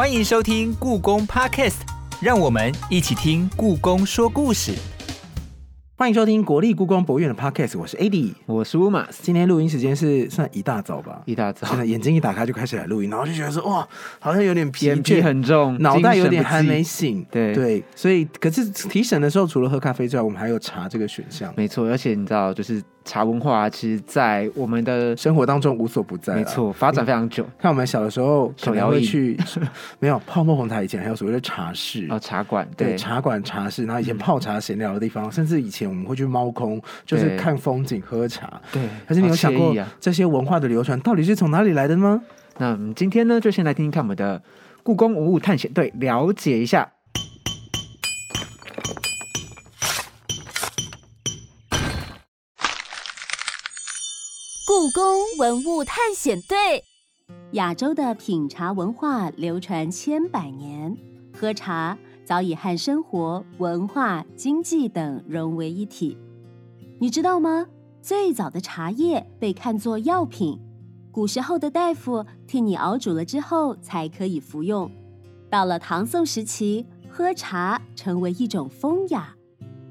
欢迎收听故宫 Podcast，让我们一起听故宫说故事。欢迎收听国立故宫博物院的 Podcast，我是 AD，我是乌马，今天录音时间是算一大早吧？一大早，现在眼睛一打开就开始来录音，然后就觉得说哇，好像有点疲倦，很重，脑袋有点还没醒。对对，所以可是提神的时候，除了喝咖啡之外，我们还有茶这个选项，没错，而且你知道，就是茶文化，其实，在我们的生活当中无所不在。没。错发展非常久。看我们小的时候，可能会去没有泡沫红茶，以前还有所谓的茶室哦，茶馆对，对茶馆、茶室，然后以前泡茶闲聊的地方，甚至以前我们会去猫空，就是看风景、喝茶。对。可是你有想过？这些文化的流传到底是从哪里来的吗？那我们今天呢，就先来听听看我们的故宫文物探险队，了解一下。故宫文物探险队，亚洲的品茶文化流传千百年，喝茶早已和生活、文化、经济等融为一体。你知道吗？最早的茶叶被看作药品，古时候的大夫替你熬煮了之后才可以服用。到了唐宋时期，喝茶成为一种风雅。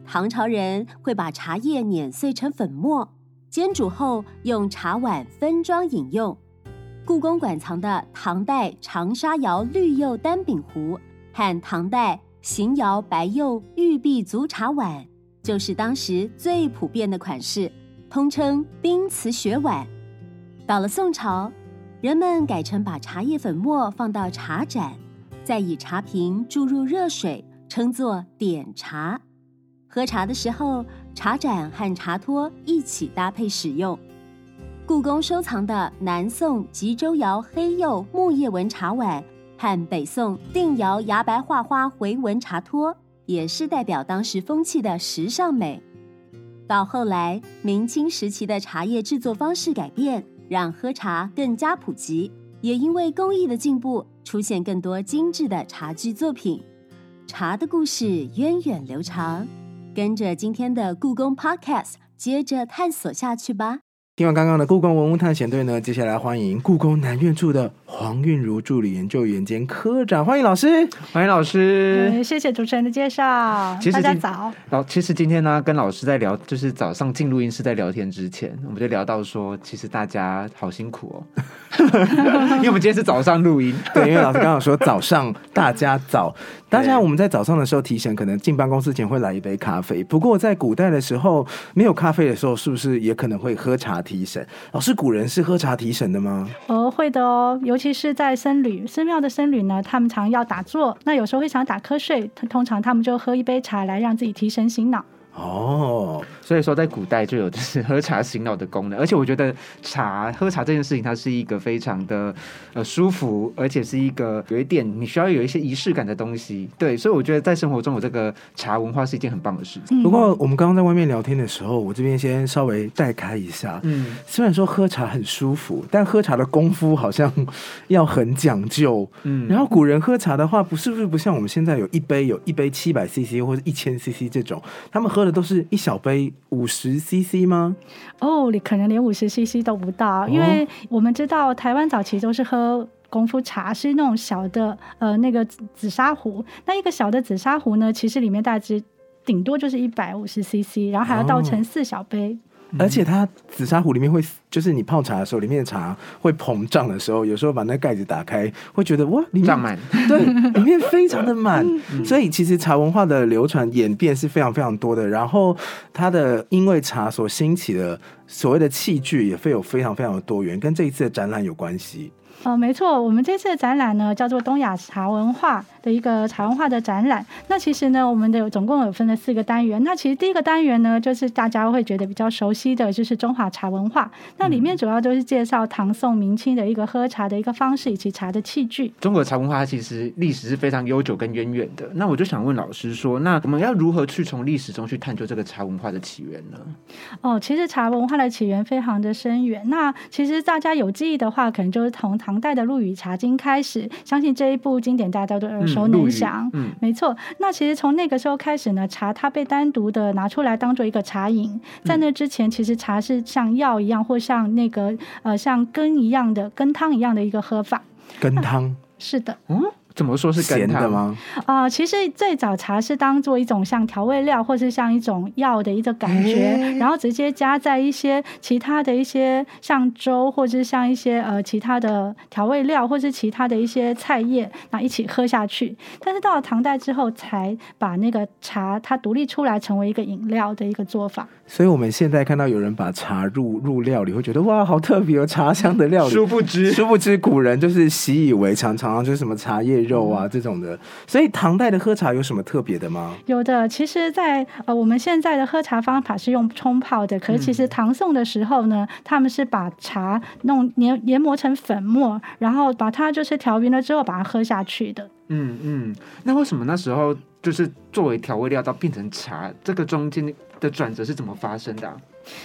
唐朝人会把茶叶碾碎成粉末。煎煮后用茶碗分装饮用。故宫馆藏的唐代长沙窑绿釉单柄壶和唐代邢窑白釉玉璧足茶碗，就是当时最普遍的款式，通称冰瓷雪碗。到了宋朝，人们改成把茶叶粉末放到茶盏，再以茶瓶注入热水，称作点茶。喝茶的时候，茶盏和茶托一起搭配使用。故宫收藏的南宋吉州窑黑釉木叶纹茶碗和北宋定窑牙白画花回纹茶托，也是代表当时风气的时尚美。到后来，明清时期的茶叶制作方式改变，让喝茶更加普及，也因为工艺的进步，出现更多精致的茶具作品。茶的故事源远流长。跟着今天的故宫 Podcast，接着探索下去吧。听完刚刚的故宫文物探险队呢，接下来欢迎故宫南院处的黄韵如助理研究员兼科长，欢迎老师。欢迎老师。嗯，谢谢主持人的介绍。其实大家早。老，其实今天呢，跟老师在聊，就是早上进录音室在聊天之前，我们就聊到说，其实大家好辛苦哦，因为我们今天是早上录音，对，因为老师刚好说早上大家早，大家我们在早上的时候提神，可能进办公室前会来一杯咖啡。不过在古代的时候，没有咖啡的时候，是不是也可能会喝茶提神？老师，古人是喝茶提神的吗？哦，会的哦，尤其是在僧侣寺庙的僧侣呢，他们常要打坐，那有时候会想打瞌睡，通常他们就喝一杯茶来让自己提神醒脑。哦，所以说在古代就有就是喝茶醒脑的功能，而且我觉得茶喝茶这件事情，它是一个非常的呃舒服，而且是一个有一点你需要有一些仪式感的东西。对，所以我觉得在生活中有这个茶文化是一件很棒的事情。嗯不过我们刚刚在外面聊天的时候，我这边先稍微带开一下。嗯，虽然说喝茶很舒服，但喝茶的功夫好像要很讲究。嗯然后古人喝茶的话，不是不是不像我们现在有一杯有一杯七百 CC 或者一千 CC 这种，他们喝的都是一小杯五十 CC 吗？哦，你可能连五十 CC 都不到，因为我们知道台湾早期都是喝。功夫茶是那种小的，呃，那个紫紫砂壶。那一个小的紫砂壶呢，其实里面大致顶多就是一百五十 CC，然后还要倒成四小杯。而且它紫砂壶里面会，就是你泡茶的时候，里面的茶会膨胀的时候，有时候把那盖子打开，会觉得哇，里面胀满。对，里面非常的满。所以其实茶文化的流传演变是非常非常多的。然后它的因为茶所兴起的所谓的器具也会有非常非常的多元，跟这一次的展览有关系。呃，没错，我们这次的展览呢叫做东亚茶文化的一个茶文化的展览。那其实呢，我们的总共有分了四个单元。那其实第一个单元呢，就是大家会觉得比较熟悉的就是中华茶文化。那里面主要都是介绍唐宋明清的一个喝茶的一个方式以及茶的器具。中国茶文化它其实历史是非常悠久跟渊源的。那我就想问老师说，那我们要如何去从历史中去探究这个茶文化的起源呢？哦，其实茶文化的起源非常的深远。那其实大家有记忆的话，可能就是从唐代的《陆羽茶经》开始，相信这一部经典大家都耳熟能详。嗯没错。那其实从那个时候开始呢，茶它被单独的拿出来当做一个茶饮。在那之前，其实茶是像药一样，或像那个呃像羹一样的羹汤一样的一个喝法。羹汤是的，嗯，怎么说是？咸的吗？啊、其实最早茶是当做一种像调味料，或是像一种药的一个感觉，诶然后直接加在一些其他的一些像粥，或者是像一些呃其他的调味料，或是其他的一些菜叶，那一起喝下去。但是到了唐代之后，才把那个茶它独立出来，成为一个饮料的一个做法。所以我们现在看到有人把茶入入料理，会觉得哇，好特别哦，茶香的料理。殊不知，殊不知古人就是习以为常，常常就是什么茶叶肉啊这种的。所以唐代的喝茶有什么特别的吗？有的，其实在，呃我们现在的喝茶方法是用冲泡的，可是其实唐宋的时候呢，他们是把茶弄研研磨成粉末，然后把它就是调匀了之后把它喝下去的。嗯嗯，那为什么那时候就是作为调味料到变成茶，这个中间的转折是怎么发生的啊、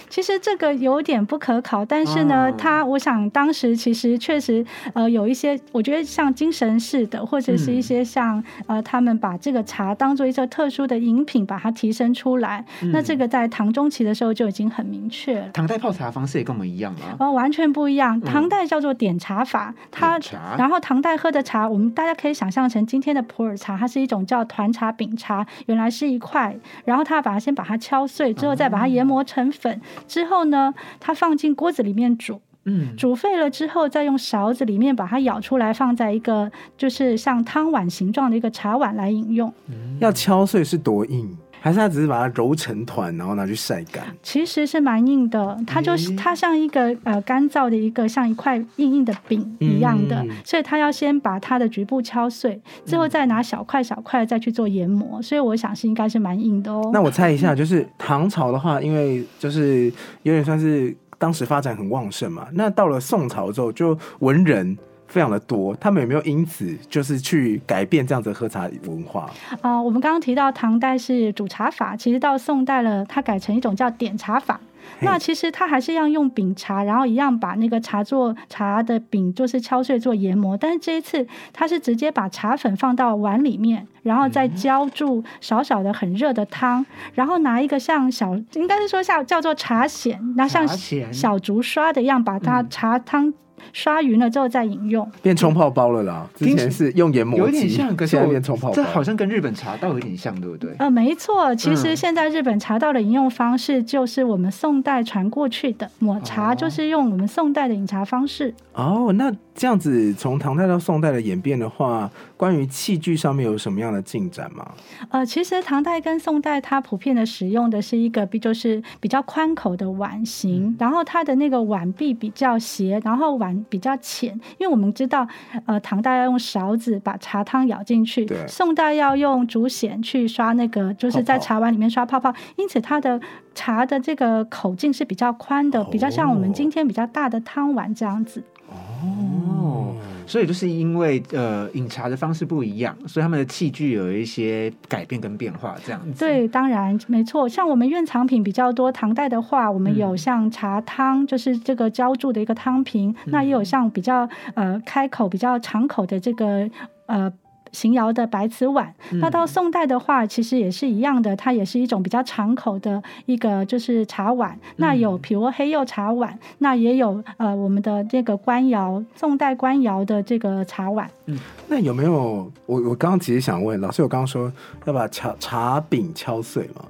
其实这个有点不可考，但是呢，哦我想当时其实确实呃有一些，我觉得像精神式的，或者是一些像、呃他们把这个茶当做一个特殊的饮品，把它提升出来。那这个在唐中期的时候就已经很明确了。唐代泡茶方式也跟我们一样吗？哦，完全不一样。唐代叫做点茶法，它然后唐代喝的茶，我们大家可以想象成今天的普洱茶，它是一种叫团茶、饼茶，原来是一块，然后他把它先把它敲碎，之后再把它研磨成粉，之后呢，它放进锅子里面煮。嗯，煮沸了之后，再用勺子里面把它舀出来，放在一个就是像汤碗形状的一个茶碗来饮用。要敲碎是多硬？还是他只是把它揉成团，然后拿去晒干？其实是蛮硬的，它就是诶它像一个呃干燥的一个像一块硬硬的饼一样的，嗯所以它要先把它的局部敲碎，之后再拿小块小块再去做研磨，所以我想是应该是蛮硬的哦。那我猜一下，就是唐朝的话，因为就是有点算是当时发展很旺盛嘛。那到了宋朝之后，就文人非常的多，他们有没有因此就是去改变这样子的喝茶文化？啊、我们刚刚提到唐代是煮茶法，其实到宋代了，它改成一种叫点茶法。那其实它还是要用饼茶，然后一样把那个茶做茶的饼，就是敲碎做研磨。但是这一次它是直接把茶粉放到碗里面，然后再浇注少少的很热的汤，然后拿一个像小，应该是说像叫做茶筅，那像小竹刷的一样，把它嗯茶汤刷匀了之后再饮用。变冲泡包了啦。之前是用研磨，有点像，可是现在变冲泡包。这好像跟日本茶道有点像，对不对？呃，没错，其实嗯现在日本茶道的饮用方式就是我们宋代传过去的，抹茶哦就是用我们宋代的饮茶方式。哦，那这样子从唐代到宋代的演变的话，关于器具上面有什么样的进展吗？呃，其实唐代跟宋代它普遍的使用的是一个比就是比较宽口的碗型，嗯然后它的那个碗壁比较斜，然后碗比较浅，因为我们知道，呃，唐代要用勺子把茶汤舀进去，宋代要用竹筅去刷那个就是在茶碗里面刷泡泡，因此它的茶的这个口径是比较宽的，比较像我们今天比较大的汤碗这样子。哦，所以就是因为呃饮茶的方式不一样，所以他们的器具有一些改变跟变化，这样子。，对，当然没错。像我们院藏品比较多，唐代的话，我们有嗯像茶汤，就是这个浇筑的一个汤瓶，那也有像比较呃开口、比较长口的这个呃。邢窑的白瓷碗，那到宋代的话，其实也是一样的，它也是一种比较敞口的一个就是茶碗。那有比如黑釉茶碗，那也有呃我们的这个官窑，宋代官窑的这个茶碗。嗯那有没有我我刚刚其实想问老师，我刚刚说要把茶茶饼敲碎嘛？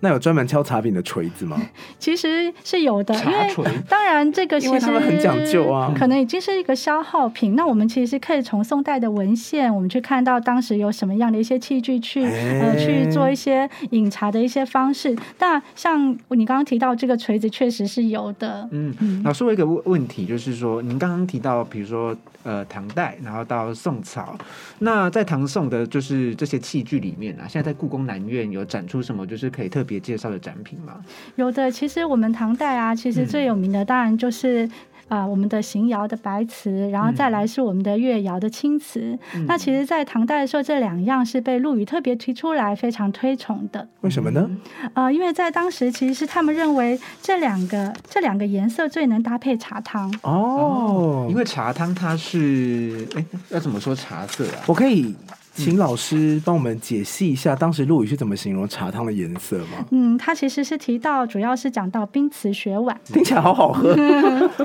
那有专门敲茶饼的锤子吗？其实是有的，因为当然这个其实很讲究啊可能已经是一个消耗品。那我们其实可以从宋代的文献，我们去看到当时有什么样的一些器具去呃哎去做一些饮茶的一些方式。那像你刚刚提到这个锤子，确实是有的。嗯，老师，我有一个问问题，就是说，您刚刚提到，比如说，呃，唐代，然后到宋朝，那在唐宋的，就是这些器具里面啊，现在在故宫南院有展出什么，就是可以特别介绍的展品吗？有的，其实我们唐代啊，其实最有名的当然就是。啊、我们的邢窑的白瓷，然后再来是我们的越窑的青瓷。那其实，在唐代的时候，这两样是被陆羽特别提出来，非常推崇的。为什么呢？呃，因为在当时，其实是他们认为这两个这两个颜色最能搭配茶汤。哦，因为茶汤它是，哎，要怎么说茶色啊？我可以请老师帮我们解析一下，当时陆羽是怎么形容茶汤的颜色吗？嗯，他其实是提到，主要是讲到冰瓷雪碗。听起来好好喝，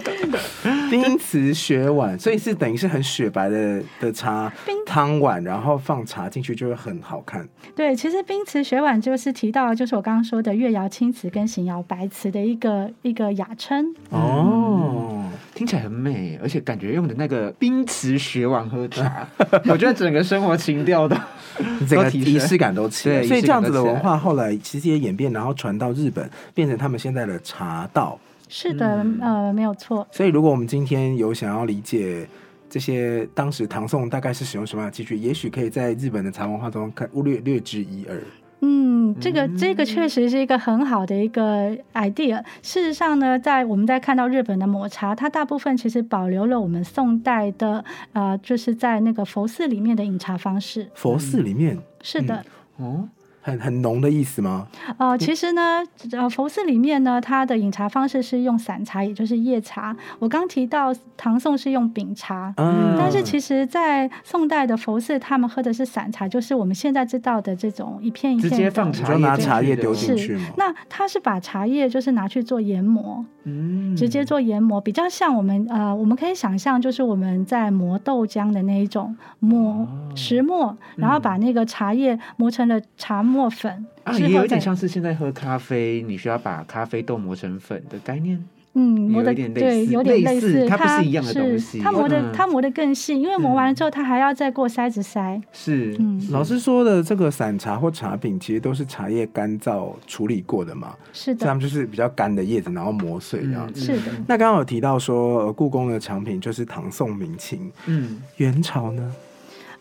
冰瓷雪碗，所以是等于是很雪白的的茶汤碗，然后放茶进去就会很好看。对，其实冰瓷雪碗就是提到，就是我刚刚说的越窑青瓷跟邢窑白瓷的一个一个雅称。哦，听起来很美，而且感觉用的那个冰瓷雪碗喝茶，我觉得整个生活情调的 整个仪式感都起来，对所以这样子的文化后来其实也演变，然后传到日本，变成他们现在的茶道。是的，呃，没有错。所以如果我们今天有想要理解。这些当时唐宋大概是使用什么样的器具？也许可以在日本的茶文化中看略略知一二。嗯，这个这个确实是一个很好的一个 idea。事实上呢，在我们在看到日本的抹茶，它大部分其实保留了我们宋代的呃，就是在那个佛寺里面的饮茶方式。佛寺里面？是的，哦，很很浓的意思吗？呃，其实呢，呃，佛寺里面呢，它的饮茶方式是用散茶，也就是叶茶。我刚提到唐宋是用饼茶，嗯，但是其实，在宋代的佛寺，他们喝的是散茶，就是我们现在知道的这种一片一片的。直接放茶就拿茶叶丢进去吗？那它是把茶叶就是拿去做研磨，嗯直接做研磨，比较像我们呃，我们可以想象，就是我们在磨豆浆的那一种磨哦石磨，然后把那个茶叶磨成了茶磨粉，啊，也有点像是现在喝咖啡，你需要把咖啡豆磨成粉的概念。嗯，磨的有一点类对，似有点类似似，它不是一样的东西它磨的嗯它磨的更细，因为磨完了之后，它还要再过筛子筛。是，嗯，老师说的这个散茶或茶饼，其实都是茶叶干燥处理过的嘛，是的，他们就是比较干的叶子，然后磨碎这样嗯子。是的。那刚刚有提到说，呃，故宫的藏品就是唐宋明清，嗯，元朝呢？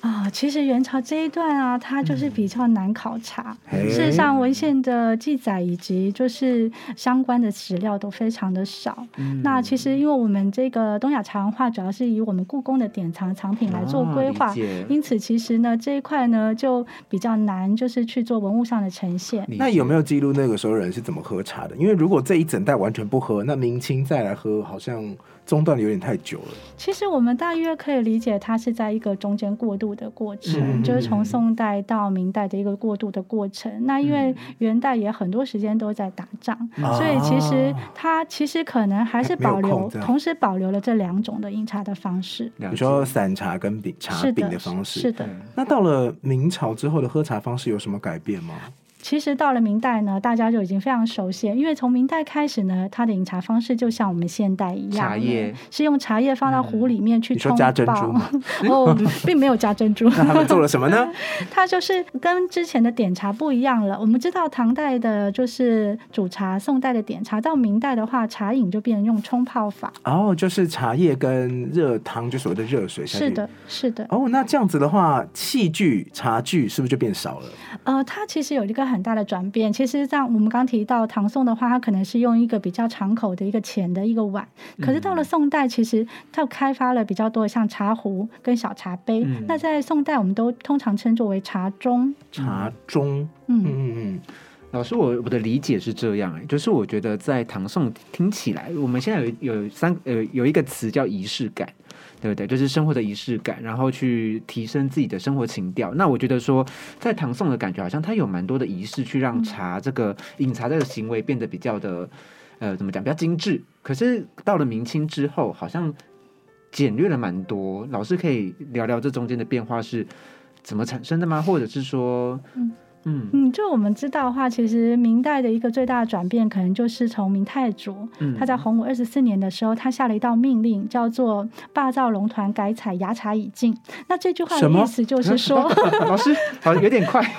啊，其实元朝这一段啊，它就是比较难考察。嘿事实上，文献的记载以及就是相关的史料都非常的少。嗯那其实，因为我们这个东亚茶文化主要是以我们故宫的典藏藏品来做规划，哦因此其实呢这一块呢就比较难，就是去做文物上的呈现。那有没有记录那个时候人是怎么喝茶的？因为如果这一整代完全不喝，那明清再来喝，好像中断的有点太久了。其实我们大约可以理解，它是在一个中间过渡的过程，嗯就是从宋代到明代的一个过渡的过程。那因为元代也很多时间都在打仗，所以其实它其实可能还是保留同时保留了这两种的饮茶的方式。了解你说散茶跟饼茶饼的方式，是的。那到了明朝之后的喝茶方式有什么改变吗？其实到了明代呢，大家就已经非常熟悉，因为从明代开始呢，它的饮茶方式就像我们现代一样，茶叶是用茶叶放到壶里面去冲你说加珍珠。哦，并没有加珍珠。那他们做了什么呢？它就是跟之前的点茶不一样了。我们知道唐代的就是煮茶，宋代的点茶，到明代的话，茶饮就变成用冲泡法。哦，就是茶叶跟热汤，就所谓的热水下去。是的，是的。哦，那这样子的话，器具茶具是不是就变少了？呃，它其实有一个很大的转变。其实像我们刚提到唐宋的话，它可能是用一个比较长口的一个浅的一个碗，可是到了宋代，其实它开发了比较多的像茶壶跟小茶杯。嗯那在宋代，我们都通常称作为茶盅。茶盅，嗯嗯嗯嗯，老师，我我的理解是这样、欸，就是我觉得在唐宋听起来，我们现在有有三呃有一个词叫仪式感，对不对？就是生活的仪式感，然后去提升自己的生活情调。那我觉得说，在唐宋的感觉好像它有蛮多的仪式，去让茶这个饮茶这个行为变得比较的呃怎么讲，比较精致。可是到了明清之后，好像简略了蛮多。老师可以聊聊这中间的变化是怎么产生的吗？或者是说，嗯就我们知道的话，其实明代的一个最大的转变，可能就是从明太祖嗯他在洪武二十四年的时候，他下了一道命令，叫做“霸造龙团改采芽茶以禁”。那这句话的意思就是说，老师，好有点快。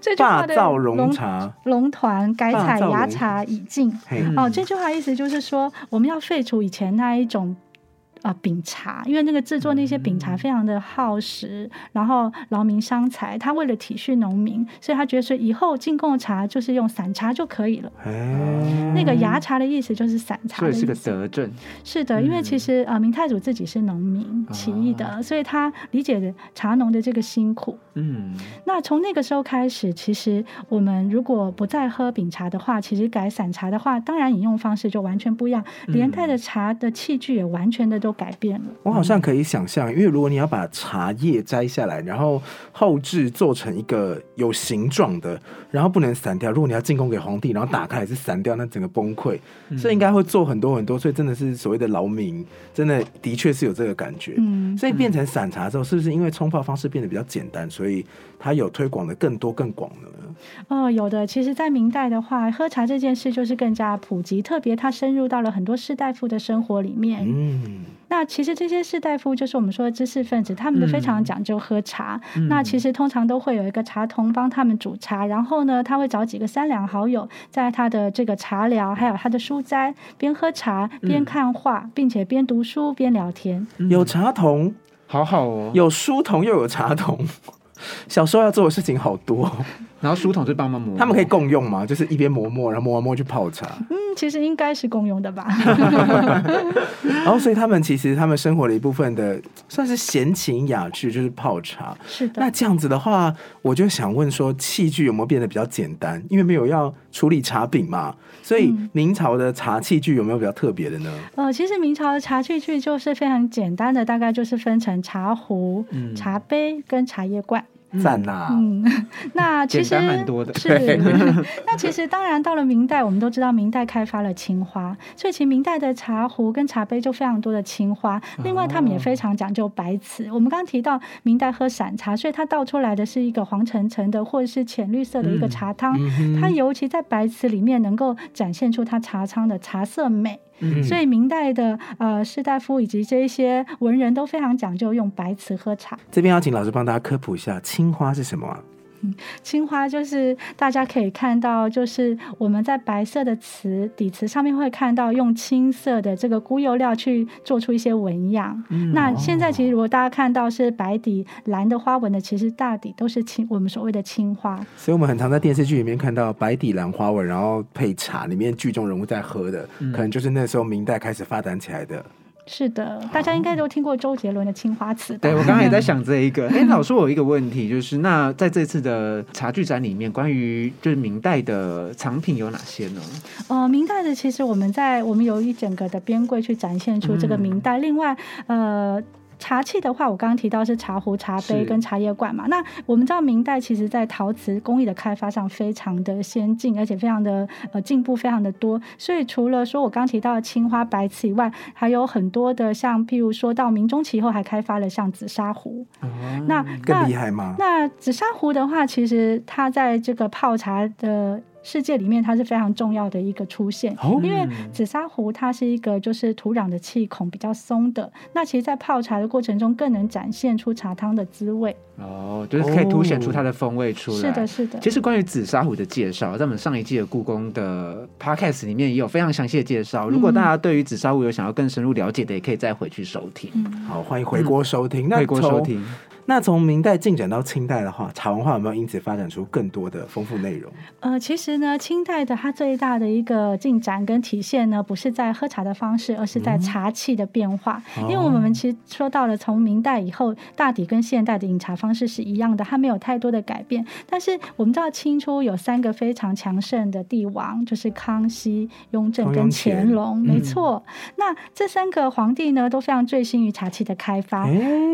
这句话的霸造龙茶，龙团改采芽茶以禁。嘿，嗯哦，这句话意思就是说，我们要废除以前那一种。啊，饼茶，因为那个制作那些饼茶非常的耗时，然后劳民伤财。他为了体恤农民，所以他觉得说以后进贡茶就是用散茶就可以了。哎，那个芽茶的意思就是散茶所以是个。德政，是的，因为其实呃，明太祖自己是农民起义的，所以他理解的茶农的这个辛苦。嗯，那从那个时候开始，其实我们如果不再喝饼茶的话，其实改散茶的话，当然饮用方式就完全不一样，连带的茶的器具也完全的都都改变了。我好像可以想象，因为如果你要把茶叶摘下来，然后后置做成一个有形状的，然后不能散掉。如果你要进贡给皇帝，然后打开也是散掉，那整个崩溃。所以应该会做很多很多，所以真的是所谓的劳民，真的的确是有这个感觉。嗯，所以变成散茶之后，是不是因为冲泡方式变得比较简单，所以它有推广的更多更广呢？哦，有的。其实，在明代的话，喝茶这件事就是更加普及，特别它深入到了很多士大夫的生活里面。嗯，那其实这些士大夫就是我们说的知识分子，他们都非常讲究喝茶。那其实通常都会有一个茶童帮他们煮茶，然后呢，他会找几个三两好友，在他的这个茶寮，还有他的书斋，边喝茶边看画，并且边读书边聊天。有茶童，好好哦。有书童又有茶童，小时候要做的事情好多。然后书童就帮忙磨，他们可以共用吗？就是一边磨墨，然后磨完墨去泡茶。嗯，其实应该是共用的吧。然后，所以他们其实他们生活的一部分的算是闲情雅致，就是泡茶。是的。那这样子的话，我就想问说，器具有没有变得比较简单？因为没有要处理茶饼嘛，所以明朝的茶器具有没有比较特别的呢？呃，其实明朝的茶器具就是非常简单的，大概就是分成茶壶、茶杯跟茶叶罐。赞呐！嗯，那其实蛮多的。是，那其实当然到了明代，我们都知道明代开发了青花，所以其实明代的茶壶跟茶杯就非常多的青花。另外，他们也非常讲究白瓷。我们刚刚提到明代喝散茶，所以它倒出来的是一个黄澄澄的或者是浅绿色的一个茶汤。它尤其在白瓷里面能够展现出它茶汤的茶色美。所以明代的呃士大夫以及这一些文人都非常讲究用白瓷喝茶。这边要请老师帮大家科普一下，青花是什么？嗯，青花就是大家可以看到，就是我们在白色的瓷底瓷上面会看到用青色的这个菇釉料去做出一些纹样。那现在其实如果大家看到是白底蓝的花纹的，其实大抵都是青我们所谓的青花。所以我们很常在电视剧里面看到白底蓝花纹，然后配茶，里面剧中人物在喝的，可能就是那时候明代开始发展起来的。是的，大家应该都听过周杰伦的《青花瓷》。对我刚刚也在想这一个。哎，老师，我有一个问题，就是那在这次的茶具展里面，关于就是明代的藏品有哪些呢？呃，明代的其实我们在我们有一整个的边柜去展现出这个明代。另外，呃。茶器的话，我刚刚提到是茶壶、茶杯跟茶叶罐嘛。那我们知道明代其实在陶瓷工艺的开发上非常的先进，而且非常的呃进步非常的多。所以除了说我刚提到的青花白瓷以外，还有很多的像譬如说到明中期以后还开发了像紫砂壶。那更厉害吗？那紫砂壶的话，其实它在这个泡茶的。世界里面它是非常重要的一个出现，因为紫砂壶它是一个就是土壤的气孔比较松的，那其实，在泡茶的过程中更能展现出茶汤的滋味。哦，就是可以凸显出它的风味出来。是的，是的。其实关于紫砂壶的介绍，在我们上一季的故宫的 podcast 里面也有非常详细的介绍。如果大家对于紫砂壶有想要更深入了解的，也可以再回去收听。好，欢迎回国收听。回国收听。那从明代进展到清代的话，茶文化有没有因此发展出更多的丰富内容？呃，其实呢，清代的它最大的一个进展跟体现呢，不是在喝茶的方式，而是在茶器的变化。因为我们其实说到了，从明代以后，大抵跟现代的饮茶方式是一样的，它没有太多的改变。但是我们知道清初有三个非常强盛的帝王，就是康熙、雍正跟乾隆，没错。那这三个皇帝呢，都非常醉心于茶器的开发，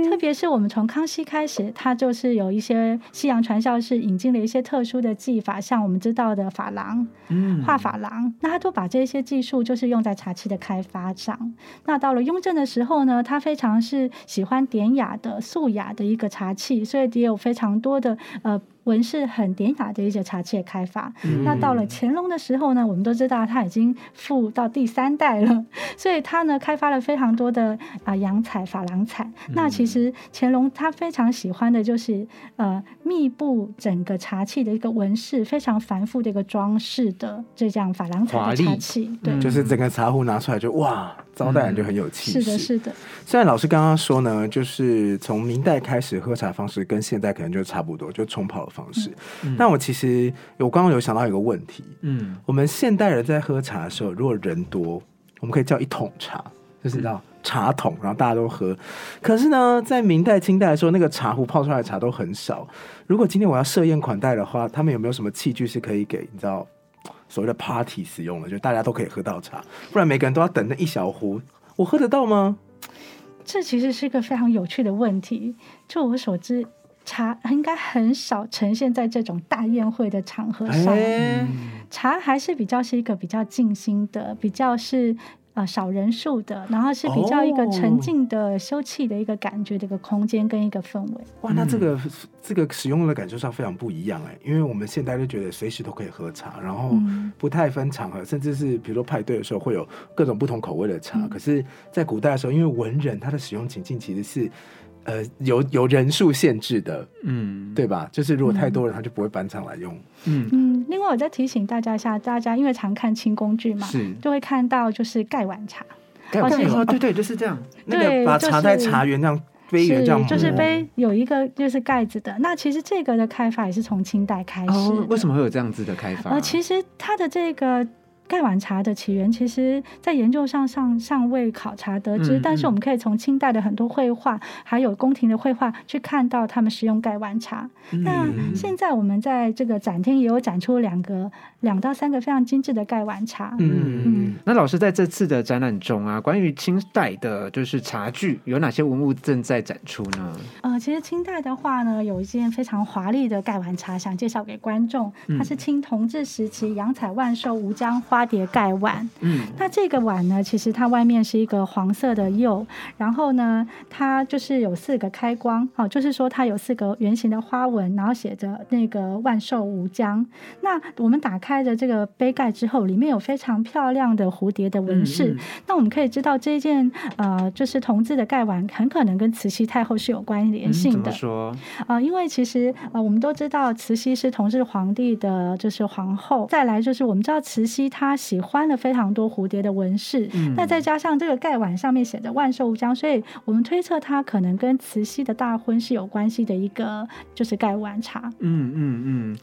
特别是我们从康熙。开始，他就是有一些西洋传教士引进了一些特殊的技法，像我们知道的珐琅，嗯，画珐琅，那他都把这些技术就是用在茶器的开发上。那到了雍正的时候呢，他非常是喜欢典雅的、素雅的一个茶器，所以也有非常多的呃。纹饰很典雅的一些茶器的开发，那到了乾隆的时候呢，我们都知道他已经富到第三代了，所以他呢开发了非常多的啊洋彩、珐琅彩。那其实乾隆他非常喜欢的就是呃密布整个茶器的一个纹饰，非常繁复的一个装饰的这样珐琅彩的茶器，对，就是整个茶壶拿出来就哇。招待人就很有气势，是的，是的。虽然老师刚刚说呢，就是从明代开始喝茶方式跟现在可能就差不多，就冲泡的方式。但我其实我刚刚有想到一个问题，嗯，我们现代人在喝茶的时候，如果人多，我们可以叫一桶茶，就是叫茶桶，然后大家都喝。可是呢，在明代、清代的时候，那个茶壶泡出来的茶都很少。如果今天我要设宴款待的话，他们有没有什么器具是可以给你知道？所谓的 party 使用了，就大家都可以喝到茶，不然每个人都要等那一小壶，我喝得到吗？这其实是一个非常有趣的问题。就我所知，茶应该很少呈现在这种大宴会的场合上。哎，茶还是比较是一个比较静心的，比较是呃少人数的，然后是比较一个沉静的、休憩的一个感觉的一个空间跟一个氛围。哇，那这个这个使用的感受上非常不一样哎，因为我们现在就觉得随时都可以喝茶，然后嗯不太分场合，甚至是比如说派对的时候会有各种不同口味的茶。嗯可是，在古代的时候，因为文人他的使用情境其实是呃有有人数限制的，嗯，对吧？就是如果太多人，他就不会搬上来用。嗯，嗯，另外我再提醒大家一下，大家因为常看清工具嘛，是就会看到就是盖碗茶，盖碗茶哦，对对，就是这样。那对个把茶在茶园这样杯圆这样是就是杯有一个就是盖子的。那其实这个的开发也是从清代开始。哦，为什么会有这样子的开发？呃，其实它的这个盖碗茶的起源，其实在研究上尚尚未考察得知，嗯但是我们可以从清代的很多绘画，还有宫廷的绘画去看到他们使用盖碗茶。那嗯现在我们在这个展厅也有展出两个两到三个非常精致的盖碗茶。嗯嗯那老师在这次的展览中啊，关于清代的就是茶具，有哪些文物正在展出呢？呃，其实清代的话呢，有一件非常华丽的盖碗茶，想介绍给观众。它是清同治时期洋彩万寿吴江花蝶盖碗。嗯，那这个碗呢，其实它外面是一个黄色的釉，然后呢，它就是有四个开光，哦，就是说它有四个圆形的花纹，然后写着那个万寿无疆。那我们打开的这个杯盖之后，里面有非常漂亮的蝴蝶的纹饰。嗯嗯那我们可以知道，这件呃，就是同治的盖碗，很可能跟慈禧太后是有关联嗯怎性的。么说？呃，因为其实呃，我们都知道慈禧是同治皇帝的，就是皇后。再来就是我们知道慈禧她喜欢了非常多蝴蝶的纹饰，嗯那再加上这个盖碗上面写着万寿无疆，所以我们推测它可能跟慈禧的大婚是有关系的一个就是盖碗茶。嗯嗯嗯，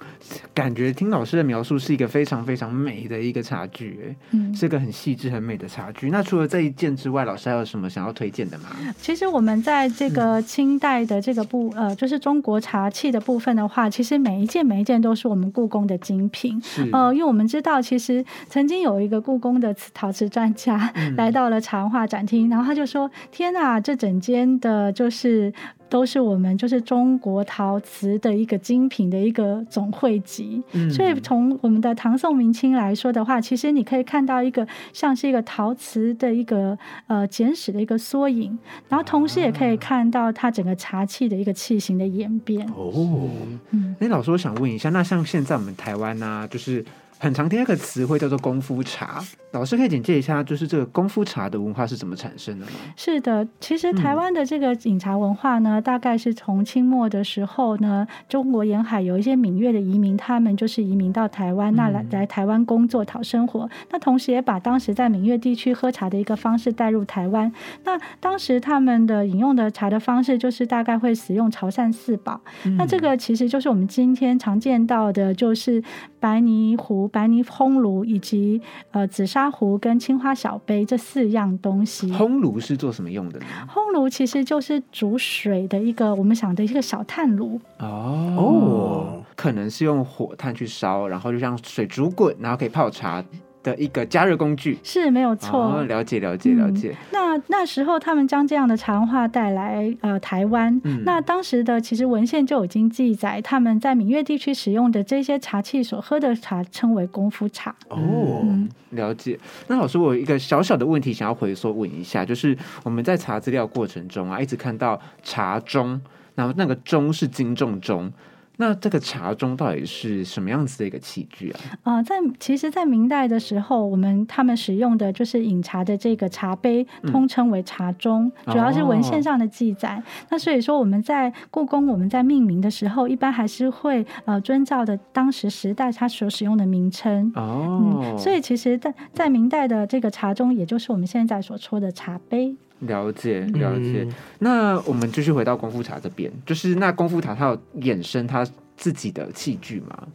感觉听老师的描述是一个非常非常美的一个茶具，哎，嗯，是个很细致很美的茶具。那除了这一件之外，老师还有什么想要推荐的吗？其实我们在这个清代的这个部呃，就是中国茶器的部分的话，其实每一件每一件都是我们故宫的精品。呃，因为我们知道，其实曾经有一个故宫的陶瓷专家、嗯来到了茶文化展厅，然后他就说：“天哪，这整间的就是都是我们就是中国陶瓷的一个精品的一个总汇集。嗯所以从我们的唐宋明清来说的话，其实你可以看到一个像是一个陶瓷的一个呃简史的一个缩影，然后同时也可以看到它整个茶器的一个器型的演变。哦，嗯，哎，老师，我想问一下，那像现在我们台湾呢、就是很常听一个词汇叫做功夫茶，老师可以简介一下，就是这个功夫茶的文化是怎么产生的吗？是的，其实台湾的这个饮茶文化呢，大概是从清末的时候呢，中国沿海有一些闽粤的移民，他们就是移民到台湾，那来来台湾工作讨生活。那同时也把当时在闽粤地区喝茶的一个方式带入台湾。那当时他们的饮用的茶的方式，就是大概会使用潮汕四宝。那这个其实就是我们今天常见到的，就是白泥壶、白泥烘炉以及呃紫砂壶跟青花小杯这四样东西。烘炉是做什么用的呢？烘炉其实就是煮水的一个我们想的一个小炭炉。哦哦可能是用火炭去烧，然后就让水煮滚，然后可以泡茶的一个加热工具。是没有错。哦，了解了解了解。那那时候他们将这样的茶文化带来呃台湾，嗯那当时的其实文献就已经记载，他们在闽粤地区使用的这些茶器所喝的茶称为功夫茶。哦，嗯了解。那老师，我有一个小小的问题想要回缩问一下，就是我们在查资料过程中啊，一直看到茶盅，然后那个盅是金重盅。那这个茶盅到底是什么样子的一个器具啊？呃，在其实，在明代的时候，我们他们使用的就是饮茶的这个茶杯，嗯通称为茶盅，主要是文献上的记载。那所以说，我们在故宫我们在命名的时候，一般还是会呃遵照的当时时代它所使用的名称。哦，嗯，所以其实在，在明代的这个茶盅，也就是我们现在所说的茶杯。了解了解。嗯那我们继续回到功夫茶这边，就是那功夫茶它有衍生它自己的器具吗？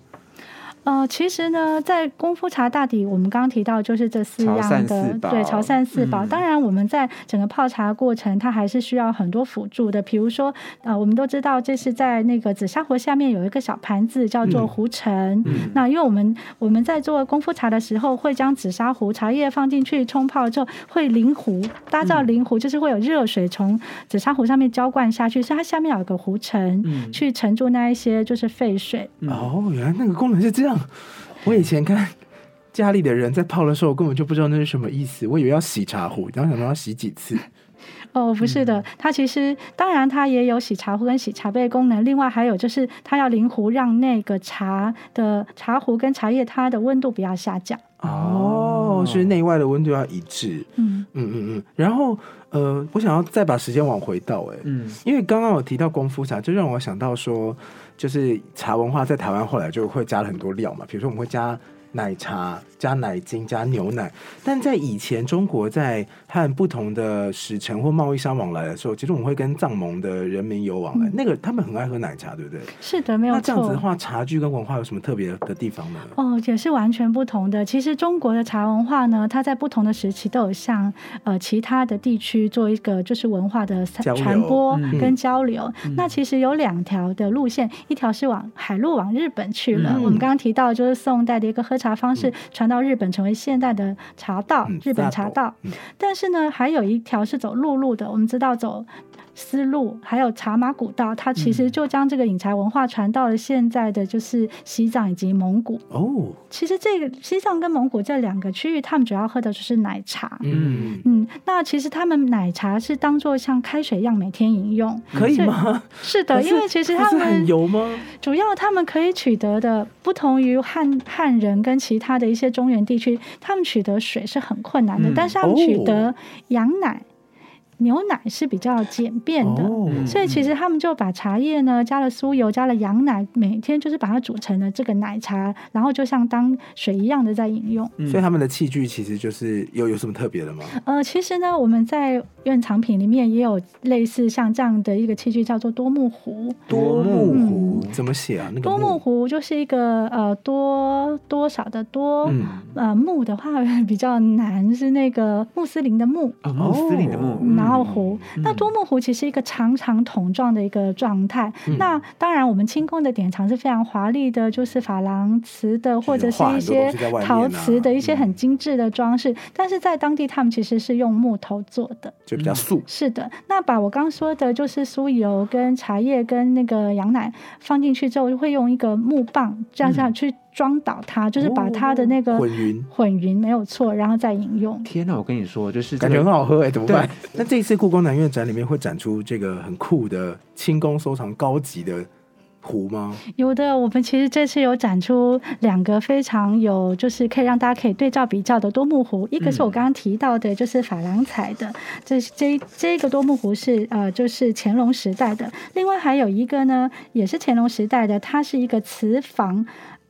呃，其实呢，在功夫茶大底，我们刚刚提到就是这四样的对潮汕四宝。嗯当然，我们在整个泡茶过程，它还是需要很多辅助的，比如说呃，我们都知道这是在那个紫砂壶下面有一个小盘子叫做嗯壶承。嗯那因为我们我们在做功夫茶的时候，会将紫砂壶茶叶放进去冲泡之后，会淋壶，搭造淋壶，就是会有热水从紫砂壶上面浇灌下去，所以它下面有个壶承，嗯去沉住那一些就是废水。哦，原来那个功能是这样。我以前看家里的人在泡的时候，我根本就不知道那是什么意思，我以为要洗茶壶，然后想到要洗几次。哦，不是的，它其实当然它也有洗茶壶跟洗茶杯的功能，另外还有就是它要淋壶，让那个茶的茶壶跟茶叶它的温度不要下降。哦，所以内外的温度要一致。嗯，嗯嗯嗯。然后呃，我想要再把时间往回倒、哎，嗯。因为刚刚我提到功夫茶，就让我想到说，就是茶文化在台湾后来就会加了很多料嘛，比如说我们会加奶茶、加奶精、加牛奶。但在以前，中国在和不同的使臣或贸易商往来的时候，其实我们会跟藏蒙的人民有往来。嗯那个他们很爱喝奶茶，对不对？是的，没有那这样子的错。话，茶具跟文化有什么特别的地方呢？哦，也是完全不同的。其实中国的茶文化呢，它在不同的时期都有向呃其他的地区做一个就是文化的传播嗯跟交流。嗯那其实有两条的路线，一条是往海路往日本去了。嗯我们刚刚提到就是宋代的一个喝茶方式传到日本，成为现代的茶道，嗯日本茶道。嗯但是呢，还有一条是走陆路的。我们知道走丝路，还有茶马古道，它其实就将这个饮茶文化传到了现在的就是西藏以及蒙古。哦，其实这个西藏跟蒙古这两个区域，他们主要喝的就是奶茶。嗯，嗯，那其实他们奶茶是当做像开水一样每天饮用。可以吗？是的，是因为其实他不是很们油吗？主要他们可以取得的，不同于汉汉人跟其他的一些中原地区，他们取得水是很困难的，嗯但是他们取哦得羊奶、牛奶是比较简便的。哦，所以其实他们就把茶叶呢加了酥油，加了羊奶，每天就是把它煮成了这个奶茶，然后就像当水一样的在饮用。嗯所以他们的器具其实就是有有什么特别的吗？呃，其实呢，我们在院藏品里面也有类似像这样的一个器具，叫做多木壶。多木木壶怎么写啊？那个多木壶就是一个呃多多少的多，嗯呃木的话 比较难，是那个穆斯林的穆。哦，穆斯林的穆，然后壶，嗯那多木壶其实一个长长筒状的一个状态。嗯那当然，我们清宫的典藏是非常华丽的，就是珐琅瓷的，或者是一些陶瓷的一些嗯很精致的装饰。但是在当地，他们其实是用木头做的。就比较素。是的，那把我刚说的，就是酥油跟茶叶跟那个羊奶放进去之后，会用一个木棒这样这样去装倒它，就是把它的那个嗯混匀混匀没有错，然后再饮用。天哪！我跟你说，就是这感觉很好喝哎，怎么办？那这一次故宫南院展里面会展出这个很酷的清宫收藏高级的壶吗？有的，我们其实这次有展出两个非常有，就是可以让大家可以对照比较的多木壶。一个是我刚刚提到的，就是珐琅彩的，这是这这个多木壶是呃，就是乾隆时代的。另外还有一个呢，也是乾隆时代的，它是一个瓷仿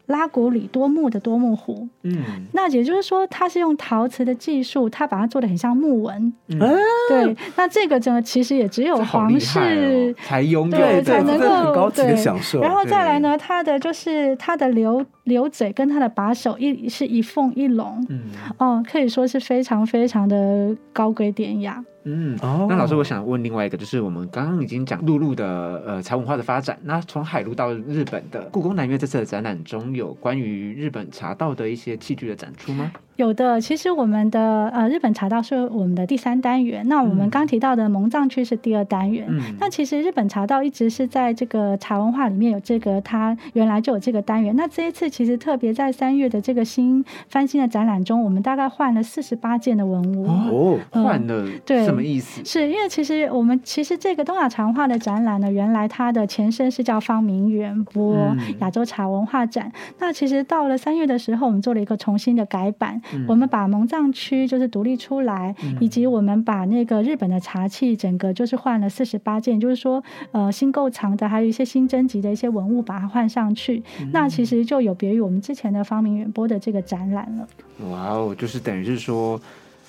拉古里多木的多木壶。嗯，那也就是说，它是用陶瓷的技术，它把它做的很像木纹。嗯啊对，那这个呢，其实也只有皇室哦才拥有对，才能够高级的对享受然后再来呢，它的就是它的流流嘴跟它的把手一是一凤一龙，嗯哦，可以说是非常非常的高贵典雅。嗯。哦那老师，我想问另外一个，就是我们刚刚已经讲陆路的呃茶文化的发展，那从海路到日本的故宫南院这次的展览中有关于日本茶道的一些器具的展出吗？有的，其实我们的呃日本茶道是我们的第三单元，那我们嗯刚提到的蒙藏区是第二单元。嗯，那其实日本茶道一直是在这个茶文化里面有这个，它原来就有这个单元。那这一次其实特别在三月的这个新翻新的展览中，我们大概换了四十八件的文物。哦，嗯换了对什么意思？是因为其实我们其实这个东亚茶文化的展览呢，原来它的前身是叫方明园播嗯亚洲茶文化展。那其实到了三月的时候，我们做了一个重新的改版，嗯我们把蒙藏区就是独立出来，以及我们把那个日本的茶器整个就是换了四十八件，就是说呃新购藏的，还有一些新征集的一些文物把它换上去。嗯那其实就有别于我们之前的方明远播的这个展览了。哇哦，就是等于是说，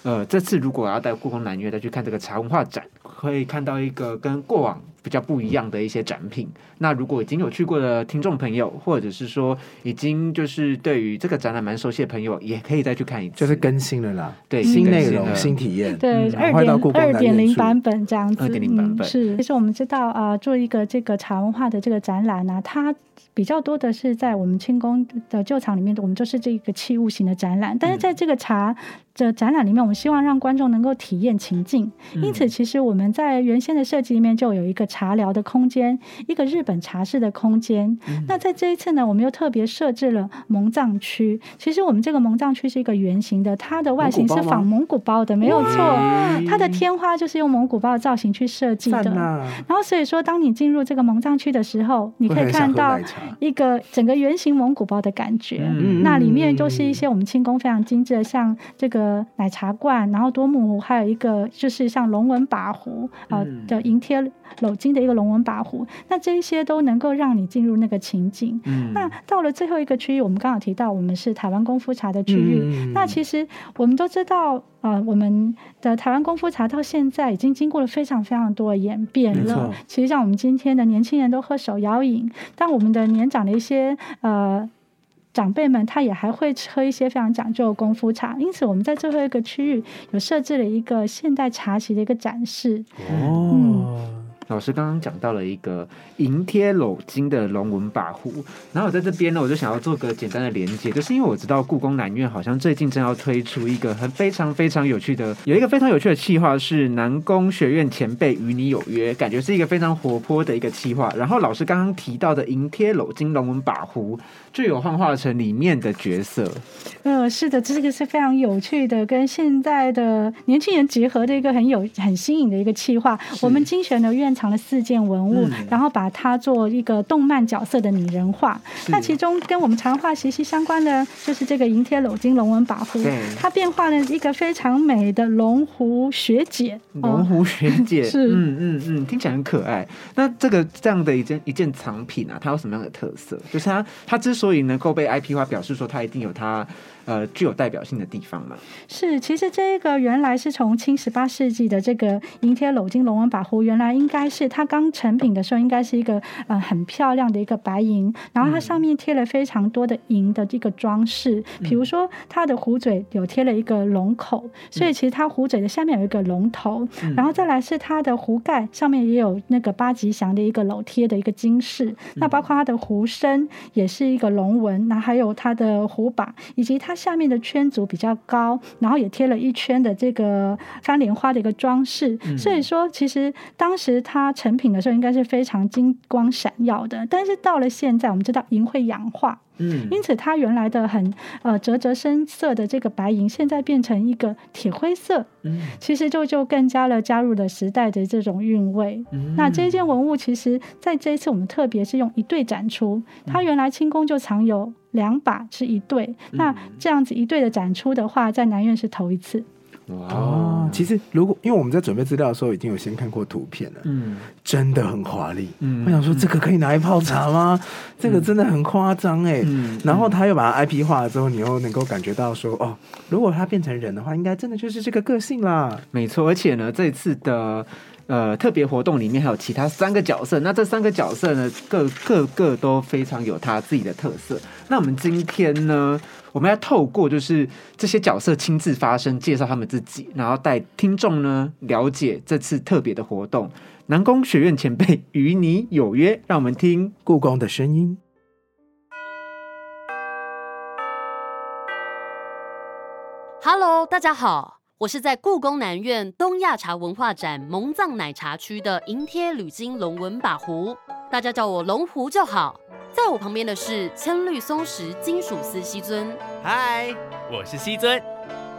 呃，这次如果要带故宫南院再去看这个茶文化展，可以看到一个跟过往比比较不一样的一些展品。那如果已经有去过的听众朋友，或者是说已经就是对于这个展览蛮熟悉的朋友，也可以再去看一次，就是更新了啦，对新内容、新体验，对，嗯二点二点零版本这样子，二点零版本嗯是。其实我们知道啊、呃做一个这个茶文化的这个展览呢、它比较多的是在我们清宫的旧厂里面，我们就是这个器物型的展览。但是在这个茶的展览里面，我们希望让观众能够体验情境。因此，其实我们在原先的设计里面就有一个茶寮的空间，一个日本茶室的空间。那在这一次呢，我们又特别设置了蒙藏区。其实我们这个蒙藏区是一个圆形的，它的外形是仿蒙古包的，没有错。它的天花就是用蒙古包的造型去设计的。然后所以说，当你进入这个蒙藏区的时候，你可以看到一个整个圆形蒙古包的感觉。嗯那里面都是一些我们清宫非常精致的，像这个奶茶罐，然后多木壶，还有一个就是像龙纹把壶啊、的银贴镂金的一个龙纹把壶。那这一些都能够让你进入那个情景。嗯那到了最后一个区域，我们刚好提到我们是台湾功夫茶的区域。嗯那其实我们都知道，呃，我们的台湾功夫茶到现在已经经过了非常非常多的演变了。其实像我们今天的年轻人都喝手摇饮，但我们的年长的一些呃。长辈们他也还会喝一些非常讲究的功夫茶，因此我们在最后一个区域有设置了一个现代茶席的一个展示。哦，老师刚刚讲到了一个银贴镂金的龙纹把壶，然后我在这边呢，我就想要做个简单的连接，就是因为我知道故宫南院好像最近正要推出一个很非常非常有趣的，有一个非常有趣的企划是南宫学院前辈与你有约，感觉是一个非常活泼的一个企划。然后老师刚刚提到的银贴镂金龙纹把壶，就有幻化成里面的角色，呃，是的，这个是非常有趣的，跟现在的年轻人结合的一个很有很新颖的一个企划。我们精选的院藏的四件文物，嗯然后把它做一个动漫角色的拟人化。那其中跟我们长话息息相关的，就是这个银贴镂金龙纹把壶，它变化了一个非常美的龙湖学姐。龙湖学姐，是嗯嗯嗯，听起来很可爱。那这个这样的一件一件藏品啊，它有什么样的特色？就是它它之所以能够被 IP 化，表示说它一定有它呃具有代表性的地方嘛。是，其实这个原来是从清十八世纪的这个银贴镂金龙纹把壶，原来应该是它刚成品的时候，应该是一个呃很漂亮的一个白银，然后它上面贴了非常多的银的这个装饰，比如说它的壶嘴有贴了一个龙口，所以其实它壶嘴的下面有一个龙头，然后再来是它的壶盖上面也有那个八吉祥的一个镂贴的一个金饰，那包括它的壶身也是一个龙纹，那还有它的壶把，以及它下面的圈足比较高，然后也贴了一圈的这个翻莲花的一个装饰。所以说，其实当时它成品的时候应该是非常金光闪耀的，但是到了现在，我们知道银会氧化，嗯。因此它原来的很呃折折深色的这个白银，现在变成一个铁灰色，嗯。其实就就更加了加入了时代的这种韵味。嗯。那这件文物，其实在这一次我们特别是用一对展出，它原来清宫就藏有两把是一对，那这样子一对的展出的话，在南院是头一次。哇哦，其实如果因为我们在准备资料的时候，已经有先看过图片了，嗯真的很华丽。嗯我想说，这个可以拿来泡茶吗？这个真的很夸张哎。嗯然后他又把它 IP 化了之后，你又能够感觉到说，哦，如果他变成人的话，应该真的就是这个个性啦。没错，而且呢，这次的呃特别活动里面还有其他三个角色，那这三个角色呢，各各个都非常有他自己的特色。那我们今天呢，我们要透过就是这些角色亲自发声，介绍他们自己，然后带听众呢了解这次特别的活动。南宫学院前辈与你有约，让我们听。故宫的声音，Hello，大家好，我是在故宫南院东亚茶文化展蒙藏奶茶区的银贴铝金龙纹把壶，大家叫我龙壶就好。在我旁边的是千绿松石金属丝西尊。嗨，我是西尊。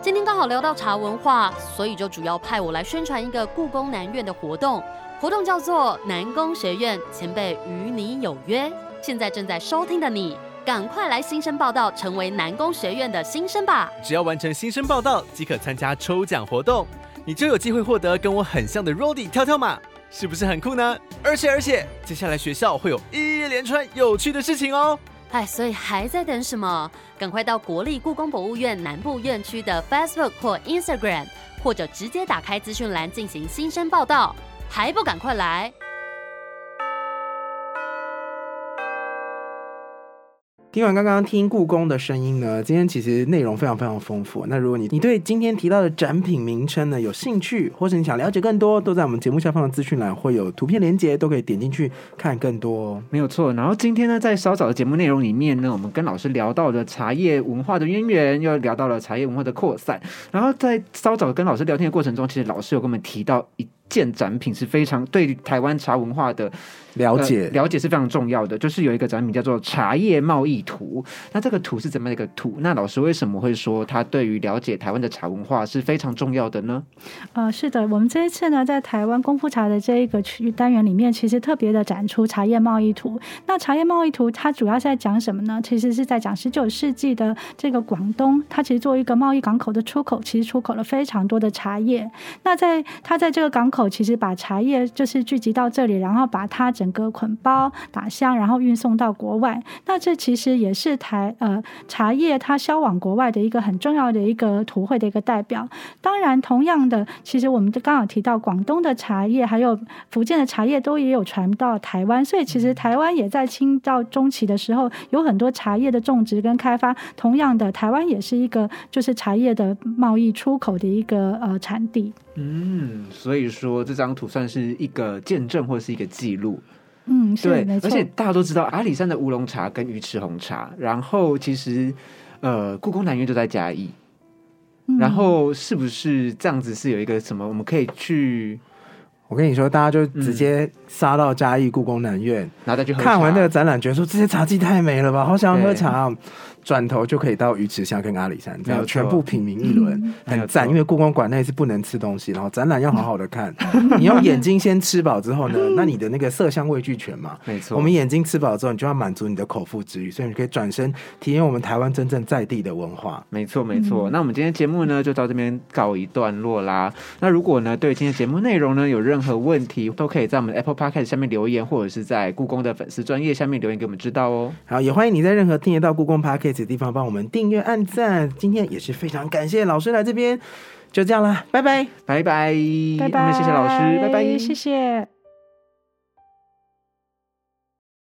今天刚好聊到茶文化，所以就主要派我来宣传一个故宫南院的活动，活动叫做南宫学院前辈与你有约。现在正在收听的你，赶快来新生报道，成为南宫学院的新生吧！只要完成新生报道，即可参加抽奖活动，你就有机会获得跟我很像的 Rody 跳跳马，是不是很酷呢？而且而且，接下来学校会有一连串有趣的事情哦。哎，所以还在等什么？赶快到国立故宫博物院南部院区的 Facebook 或 Instagram，或者直接打开资讯栏进行新生报道，还不赶快来？听完刚刚听故宫的声音呢，今天其实内容非常非常丰富。那如果你你对今天提到的展品名称呢有兴趣，或者你想了解更多，都在我们节目下方的资讯栏会有图片连接，都可以点进去看更多哦。没有错。然后今天呢，在稍早的节目内容里面呢，我们跟老师聊到了茶叶文化的渊源，又聊到了茶叶文化的扩散。然后在稍早跟老师聊天的过程中，其实老师有跟我们提到一件展品是非常对台湾茶文化的了解、呃、了解是非常重要的，就是有一个展品叫做《茶叶贸易图》。那这个图是怎么样一个图？那老师为什么会说它对于了解台湾的茶文化是非常重要的呢？呃，是的，我们这一次呢，在台湾功夫茶的这一个区域单元里面，其实特别的展出茶叶贸易图。那茶叶贸易图它主要是在讲什么呢？其实是在讲十九世纪的这个广东，它其实作为一个贸易港口的出口，其实出口了非常多的茶叶。那在它在这个港口，其实把茶叶就是聚集到这里，然后把它整个捆包、打箱，然后运送到国外。那这其实也是台呃茶叶它销往国外的一个很重要的一个图绘的一个代表。当然，同样的，其实我们刚好提到广东的茶叶，还有福建的茶叶都也有传到台湾，所以其实台湾也在清到中期的时候有很多茶叶的种植跟开发。同样的，台湾也是一个就是茶叶的贸易出口的一个呃产地。嗯，所以说这张图算是一个见证或是一个记录。嗯，对，而且大家都知道阿里山的乌龙茶跟鱼池红茶，然后其实呃故宫南院就在嘉义，嗯。然后是不是这样子是有一个什么我们可以去，我跟你说，大家就直接杀到嘉义故宫南院，然后再去看完茶这个展览，觉得说这些茶技太美了吧，好想要喝对茶。哦。转头就可以到鱼池乡跟阿里山，这样全部品名一轮，很赞。因为故宫馆内是不能吃东西，然后展览要好好的看。你用眼睛先吃饱之后呢，那你的那个色香味俱全嘛。没错，我们眼睛吃饱之后，你就要满足你的口腹之欲，所以你可以转身体验我们台湾真正在地的文化。没错，没错。那我们今天节目呢，就到这边告一段落啦。那如果呢，对今天节目内容呢有任何问题，都可以在我们的 Apple Podcast 下面留言，或者是在故宫的粉丝专业下面留言给我们知道哦。好，也欢迎你在任何听得到故宫 Podcast 的地方帮我们订阅、按赞。今天也是非常感谢老师来这边，就这样啦，拜拜。拜拜，拜拜，谢谢老师，拜拜，谢谢。